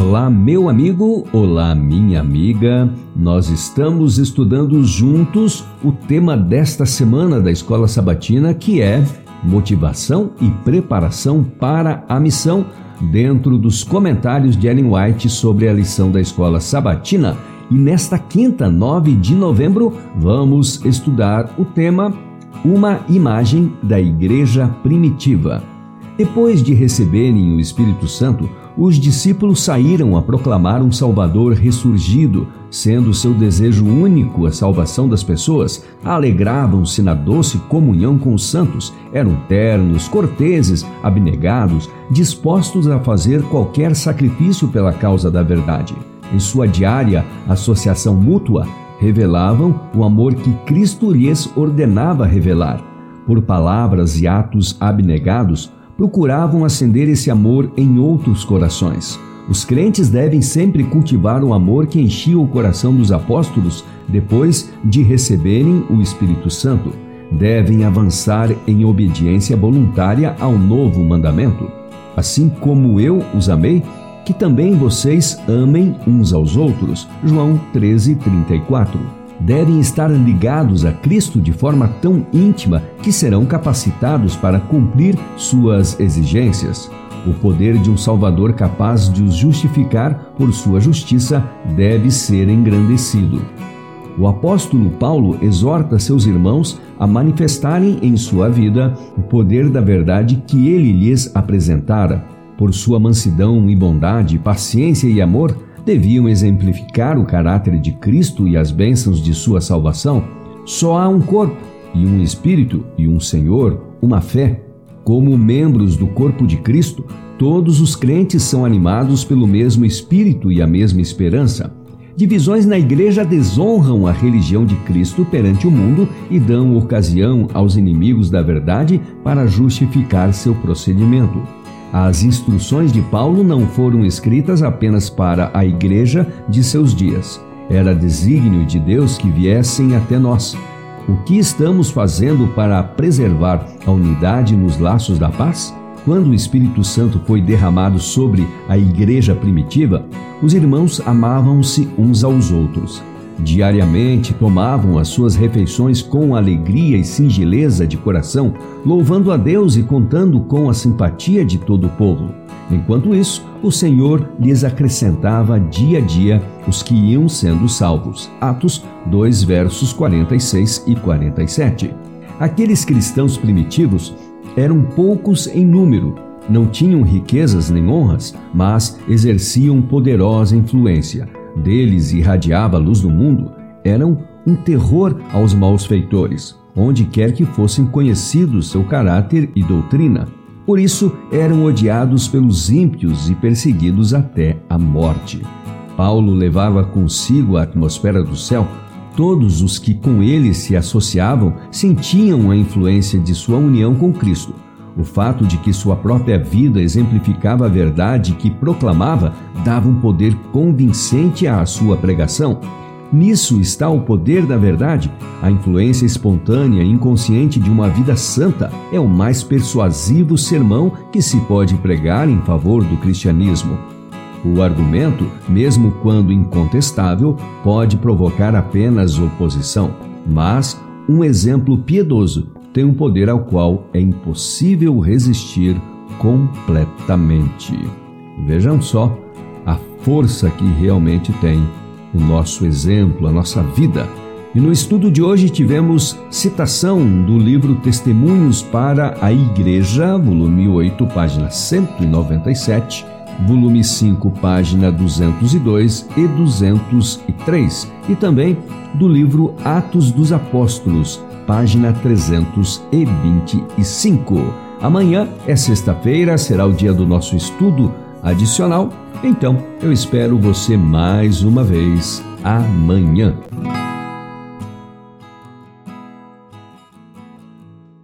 Olá, meu amigo, olá, minha amiga. Nós estamos estudando juntos o tema desta semana da Escola Sabatina, que é motivação e preparação para a missão, dentro dos comentários de Ellen White sobre a lição da Escola Sabatina. E nesta quinta, 9 de novembro, vamos estudar o tema Uma imagem da Igreja Primitiva. Depois de receberem o Espírito Santo, os discípulos saíram a proclamar um Salvador ressurgido, sendo seu desejo único a salvação das pessoas. Alegravam-se na doce comunhão com os santos, eram ternos, corteses, abnegados, dispostos a fazer qualquer sacrifício pela causa da verdade. Em sua diária associação mútua, revelavam o amor que Cristo lhes ordenava revelar. Por palavras e atos abnegados, procuravam acender esse amor em outros corações. Os crentes devem sempre cultivar o amor que enchia o coração dos apóstolos depois de receberem o Espírito Santo. Devem avançar em obediência voluntária ao novo mandamento. Assim como eu os amei, que também vocês amem uns aos outros. João 13, 34 devem estar ligados a Cristo de forma tão íntima que serão capacitados para cumprir suas exigências. O poder de um Salvador capaz de os justificar por sua justiça deve ser engrandecido. O apóstolo Paulo exorta seus irmãos a manifestarem em sua vida o poder da verdade que ele lhes apresentara. Por sua mansidão e bondade, paciência e amor, deviam exemplificar o caráter de Cristo e as bênçãos de sua salvação, só há um corpo e um espírito e um Senhor, uma fé. Como membros do corpo de Cristo, todos os crentes são animados pelo mesmo espírito e a mesma esperança. Divisões na igreja desonram a religião de Cristo perante o mundo e dão ocasião aos inimigos da verdade para justificar seu procedimento. As instruções de Paulo não foram escritas apenas para a igreja de seus dias. Era desígnio de Deus que viessem até nós. O que estamos fazendo para preservar a unidade nos laços da paz? Quando o Espírito Santo foi derramado sobre a igreja primitiva, os irmãos amavam-se uns aos outros. Diariamente tomavam as suas refeições com alegria e singeleza de coração, louvando a Deus e contando com a simpatia de todo o povo. Enquanto isso, o Senhor lhes acrescentava dia a dia os que iam sendo salvos. Atos 2, versos 46 e 47. Aqueles cristãos primitivos eram poucos em número, não tinham riquezas nem honras, mas exerciam poderosa influência deles irradiava a luz do mundo eram um terror aos maus feitores, onde quer que fossem conhecidos seu caráter e doutrina. Por isso eram odiados pelos ímpios e perseguidos até a morte. Paulo levava consigo a atmosfera do céu. Todos os que com ele se associavam sentiam a influência de sua união com Cristo o fato de que sua própria vida exemplificava a verdade que proclamava dava um poder convincente à sua pregação. Nisso está o poder da verdade. A influência espontânea e inconsciente de uma vida santa é o mais persuasivo sermão que se pode pregar em favor do cristianismo. O argumento, mesmo quando incontestável, pode provocar apenas oposição, mas um exemplo piedoso tem um poder ao qual é impossível resistir completamente. Vejam só a força que realmente tem o nosso exemplo, a nossa vida. E no estudo de hoje tivemos citação do livro Testemunhos para a Igreja, volume 8, página 197, volume 5, página 202 e 203, e também do livro Atos dos Apóstolos, página 325. Amanhã é sexta-feira, será o dia do nosso estudo adicional. Então, eu espero você mais uma vez amanhã.